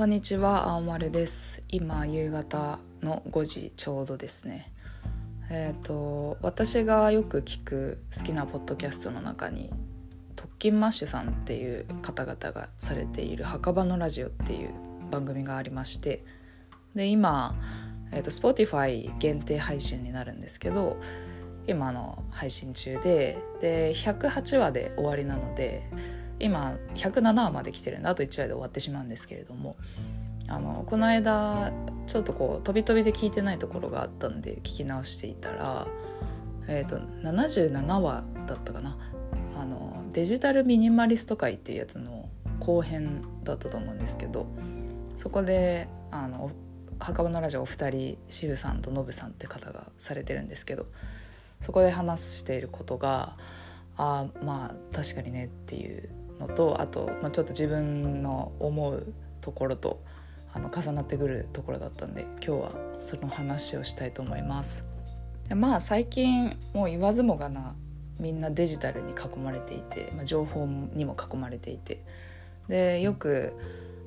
こんにちは青丸です。今夕方の5時ちょうどですね。えっ、ー、と私がよく聞く好きなポッドキャストの中に特勤マッシュさんっていう方々がされている墓場のラジオっていう番組がありましてで今、えーと、Spotify 限定配信になるんですけど今の配信中でで108話で終わりなので今107話まで来てるんであと1話で終わってしまうんですけれども。あのこの間ちょっとこう飛び飛びで聞いてないところがあったんで聞き直していたら、えーと、77話だったかな。あのデジタルミニマリスト会っていうやつの後編だったと思うんですけどそこであの墓場のラジオお二人渋さんとノブさんって方がされてるんですけどそこで話していることがあまあ確かにねっていうのとあと、まあ、ちょっと自分の思うところとあの重なってくるところだったんで今日はその話をしたいと思います。でまあ最近もう言わずもがなみんなデジタルに囲まれていて、まあ、情報にも囲まれていてでよく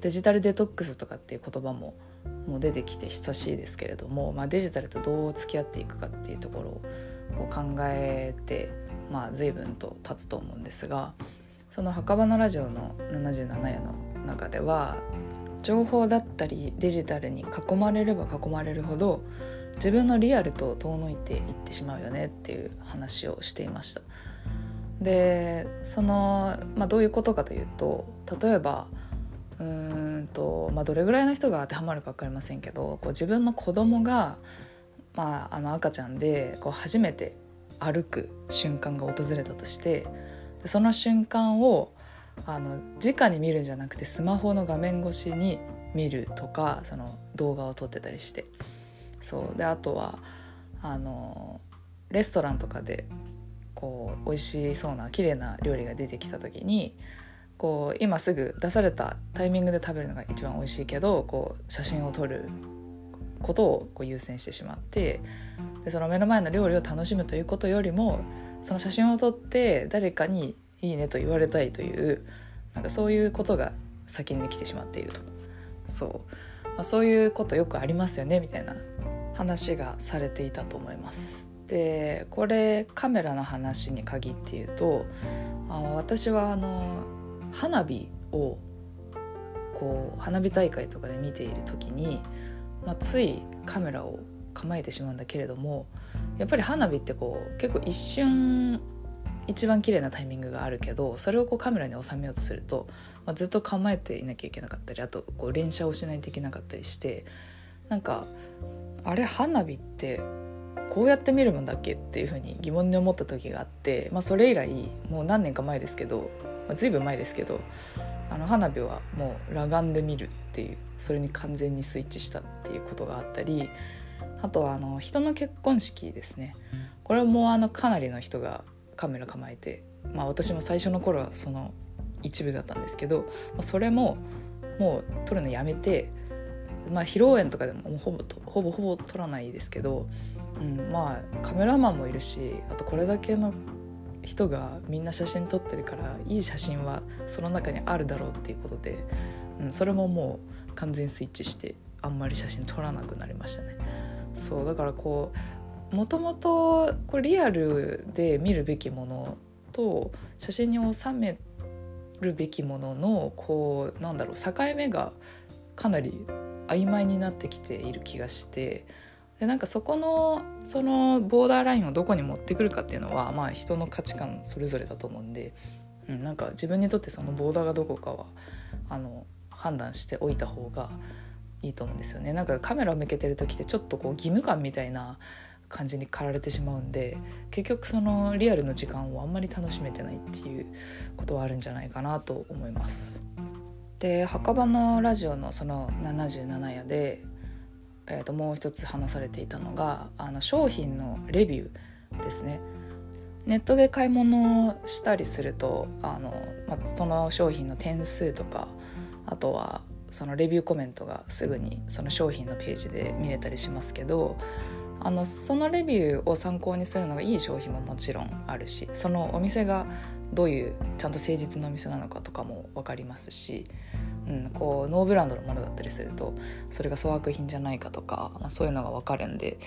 デジタルデトックスとかっていう言葉ももう出てきて久しいですけれども、まあ、デジタルとどう付き合っていくかっていうところを考えて、まあ、随分と経つと思うんですがその墓場のラジオの77夜の中では情報だったりデジタルに囲まれれば囲まれるほど自分のリアルと遠のいていってしまうよねっていう話をしていました。でその、まあ、どういうことかというと例えばうんと、まあ、どれぐらいの人が当てはまるか分かりませんけどこう自分の子供がまあ、あの赤ちゃんでこう初めて歩く瞬間が訪れたとしてその瞬間をあの直に見るんじゃなくてスマホの画面越しに見るとかその動画を撮ってたりして。そう。であとはあのレストランとかでこう美味しそうな綺麗な料理が出てきた時にこう今すぐ出されたタイミングで食べるのが一番美味しいけどこう写真を撮ることをこう優先してしまってでその目の前の料理を楽しむということよりもその写真を撮って誰かに「いいね」と言われたいというなんかそういうことが先に来てしまっているとそう、まあ、そういうことよくありますよねみたいな話がされていたと思います。でこれカメラの話に限って言うとあ私はあの花火をこう花火大会とかで見ている時に、まあ、ついカメラを構えてしまうんだけれどもやっぱり花火ってこう結構一瞬一番綺麗なタイミングがあるけどそれをこうカメラに収めようとすると、まあ、ずっと構えていなきゃいけなかったりあとこう連写をしないといけなかったりしてなんかあれ花火ってこうやって見るもんだっけっていうふうに疑問に思った時があって、まあ、それ以来もう何年か前ですけど、まあ、随分前ですけどあの花火はもう裸眼で見るっていうそれに完全にスイッチしたっていうことがあったりあとはあの人の結婚式ですねこれもあのかなりの人がカメラ構えて、まあ、私も最初の頃はその一部だったんですけどそれももう撮るのやめて、まあ、披露宴とかでもほぼほぼほぼ撮らないですけど、うん、まあカメラマンもいるしあとこれだけの人がみんな写真撮ってるからいい写真はその中にあるだろうっていうことで、うん、それももう完全スイッチしてあんまり写真撮らなくなりましたね。そうだからこうもともとリアルで見るべきものと写真に収めるべきもののこうなんだろう境目がかなり曖昧になってきている気がしてでなんかそこのそのボーダーラインをどこに持ってくるかっていうのはまあ人の価値観それぞれだと思うんで、うん、なんか自分にとってそのボーダーがどこかはあの判断しておいた方がいいと思うんですよねなんかカメラを向けてる時ってちょっとこう義務感みたいな感じに駆られてしまうんで結局そのリアルの時間をあんまり楽しめてないっていうことはあるんじゃないかなと思います。で墓場のラジオのその77夜で、えー、ともう一つ話されていたのがあの商品のレビューですね。ネットで買い物したりするとあの、まあ、その商品の点数とかあとはそのレビューコメントがすぐにその商品のページで見れたりしますけどあのそのレビューを参考にするのがいい商品ももちろんあるしそのお店がどういうちゃんと誠実なお店なのかとかも分かりますし、うん、こうノーブランドのものだったりするとそれが粗悪品じゃないかとか、まあ、そういうのが分かるんで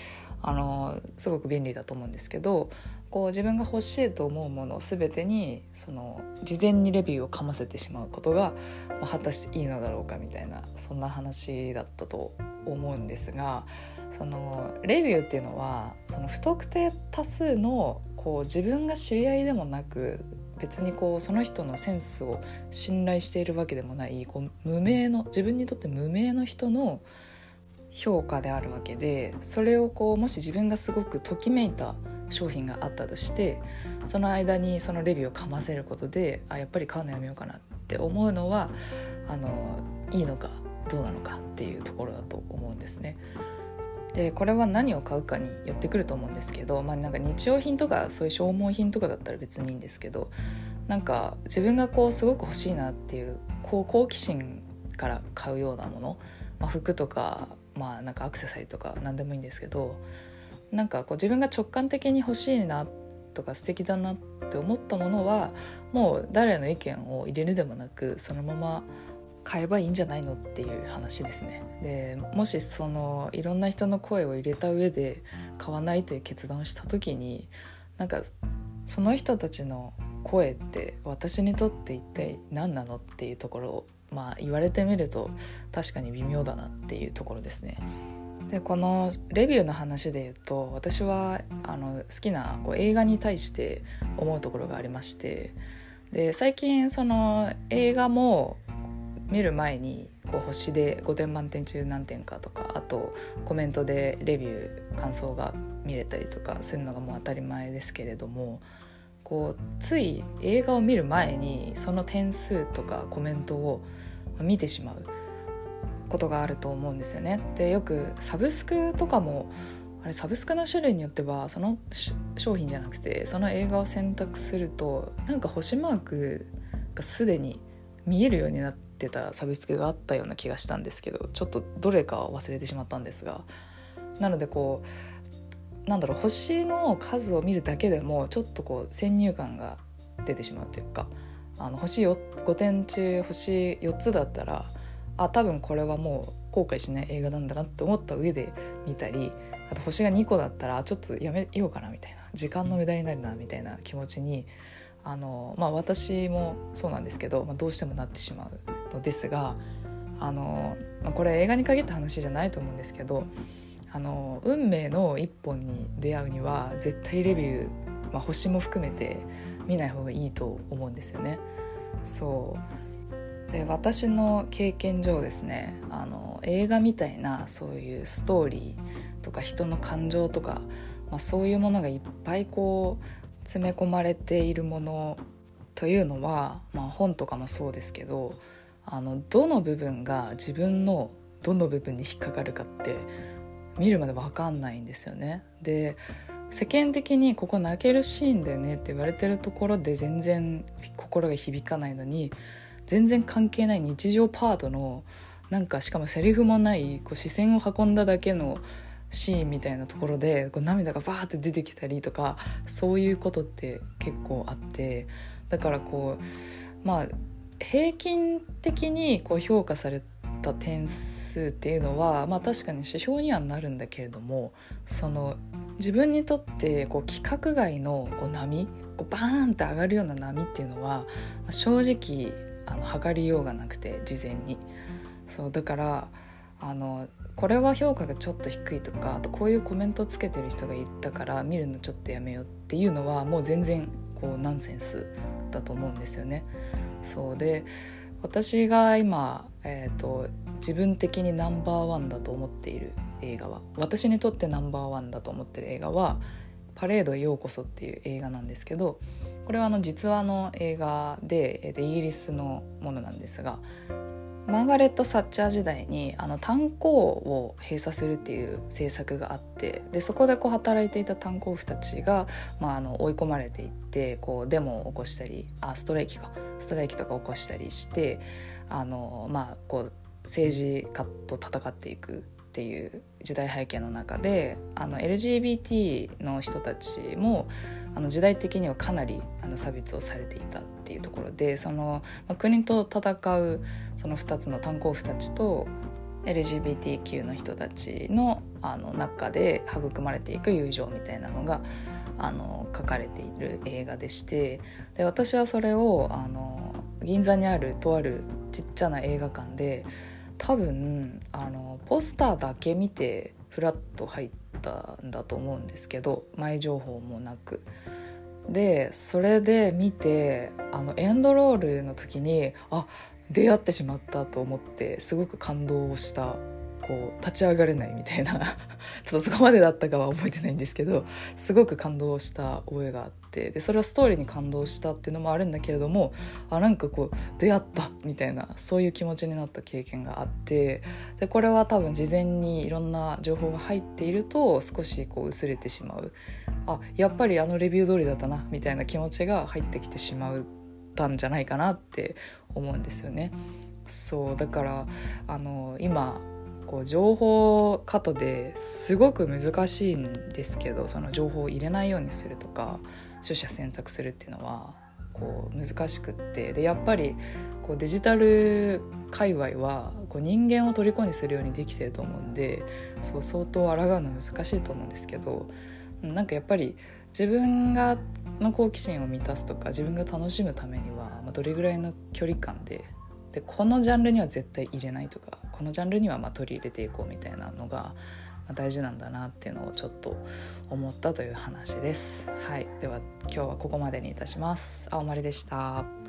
あのすごく便利だと思うんですけどこう自分が欲しいと思うもの全てにその事前にレビューをかませてしまうことが、まあ、果たしていいのだろうかみたいなそんな話だったと思うんですがそのレビューっていうのはその不特定多数のこう自分が知り合いでもなく別にこうその人のセンスを信頼しているわけでもないこう無名の自分にとって無名の人の評価であるわけでそれをこうもし自分がすごくときめいた商品があったとしてその間にそのレビューをかませることであやっぱり買うのやめようかなって思うのはあのいいのかどうなのかっていうところだと思うんですね。でこれは何を買うかによってくると思うんですけど、まあ、なんか日用品とかそういう消耗品とかだったら別にいいんですけどなんか自分がこうすごく欲しいなっていうこう好奇心から買うようなもの、まあ、服とかまあなんかアクセサリーとか何でもいいんですけどなんかこう自分が直感的に欲しいなとか素敵だなって思ったものはもう誰の意見を入れるでもなくそのまま買えばいいんじゃないのっていう話ですねでもしそのいろんな人の声を入れた上で買わないという決断をした時になんかその人たちの声って私にとって一体何なのっていうところをまあ言われてみると確かに微妙だなっていうところですね。でこのレビューの話で言うと私はあの好きなこう映画に対して思うところがありましてで最近その映画も見る前にこう星で5点満点中何点かとかあとコメントでレビュー感想が見れたりとかするのがもう当たり前ですけれどもこうつい映画を見る前にその点数とかコメントを見てしまうことがあると思うんですよね。でよくサブスクとかもあれサブスクの種類によってはその商品じゃなくてその映画を選択するとなんか星マークがすでに見えるようになってたサブスクがあったような気がしたんですけどちょっとどれかは忘れてしまったんですがなのでこうなんだろう星の数を見るだけでもちょっとこう先入観が出てしまうというかあの星5点中星4つだったらあ多分これはもう後悔しない映画なんだなって思った上で見たりあと星が2個だったらちょっとやめようかなみたいな時間の無駄になるなみたいな気持ちにあの、まあ、私もそうなんですけど、まあ、どうしてもなってしまうのですがあのこれ映画に限った話じゃないと思うんですけどあの運命の一本に出会うには絶対レビュー、まあ、星も含めて見ない方がいいと思うんですよね。そうで私の経験上ですねあの映画みたいなそういうストーリーとか人の感情とか、まあ、そういうものがいっぱいこう詰め込まれているものというのは、まあ、本とかもそうですけどあのどの部分が自分のどの部分に引っかかるかって見るまで分かんないんですよね。で世間的にここ泣けるシーンでねって言われてるところで全然心が響かないのに全然関係ない日常パートのなんかしかもセリフもないこう視線を運んだだけのシーンみたいなところでこう涙がバーって出てきたりとかそういうことって結構あってだからこうまあ平均的にこう評価された点数っていうのはまあ確かに指標にはなるんだけれどもその自分にとってこう規格外のこう波こうバーンって上がるような波っていうのは正直あの測りようがなくて事前にそうだからあのこれは評価がちょっと低いとかあとこういうコメントつけてる人がいたから見るのちょっとやめようっていうのはもう全然こうナンセンスだと思うんですよね。そうで私が今、えーと、自分的にナンバーワンだと思っている映画は私にとってナンバーワンだと思ってる映画は「パレードへようこそ」っていう映画なんですけどこれはあの実話の映画で、えー、とイギリスのものなんですがマーガレット・サッチャー時代にあの炭鉱を閉鎖するっていう政策があってでそこでこう働いていた炭鉱夫たちが、まあ、あの追い込まれていってこうデモを起こしたりあストライキか。ストライキとか起こしたりしてあの、まあ、こう政治家と戦っていくっていう時代背景の中であの LGBT の人たちもあの時代的にはかなりあの差別をされていたっていうところでその、国と戦うその2つの炭鉱夫たちと LGBTQ の人たちのあの中で育まれていく友情みたいなのがあの書かれている映画でしてで私はそれをあの銀座にあるとあるちっちゃな映画館で多分あのポスターだけ見てフラッと入ってたんだと思うんですけど前情報もなく。でそれで見てあのエンドロールの時にあ出会ってしまったと思ってすごく感動をしたこう立ち上がれないみたいな ちょっとそこまでだったかは覚えてないんですけどすごく感動した覚えがあってでそれはストーリーに感動したっていうのもあるんだけれどもあなんかこう出会ったみたいなそういう気持ちになった経験があってでこれは多分事前にいろんな情報が入っていると少しこう薄れてしまうあやっぱりあのレビュー通りだったなみたいな気持ちが入ってきてしまったんじゃないかなって思うんですよね。そうだからあの今こう情報過多ですごく難しいんですけどその情報を入れないようにするとか取捨選択するっていうのはこう難しくって。でやっぱりこうデジタル界隈はこう人間を虜にするようにできてると思うんでそう相当抗うのは難しいと思うんですけどなんかやっぱり自分がの好奇心を満たすとか自分が楽しむためには、ま、どれぐらいの距離感ででこのジャンルには絶対入れないとかこのジャンルにはま取り入れていこうみたいなのが大事なんだなっていうのをちょっと思ったという話です。はい、では今日はここまでにいたします。青森でした。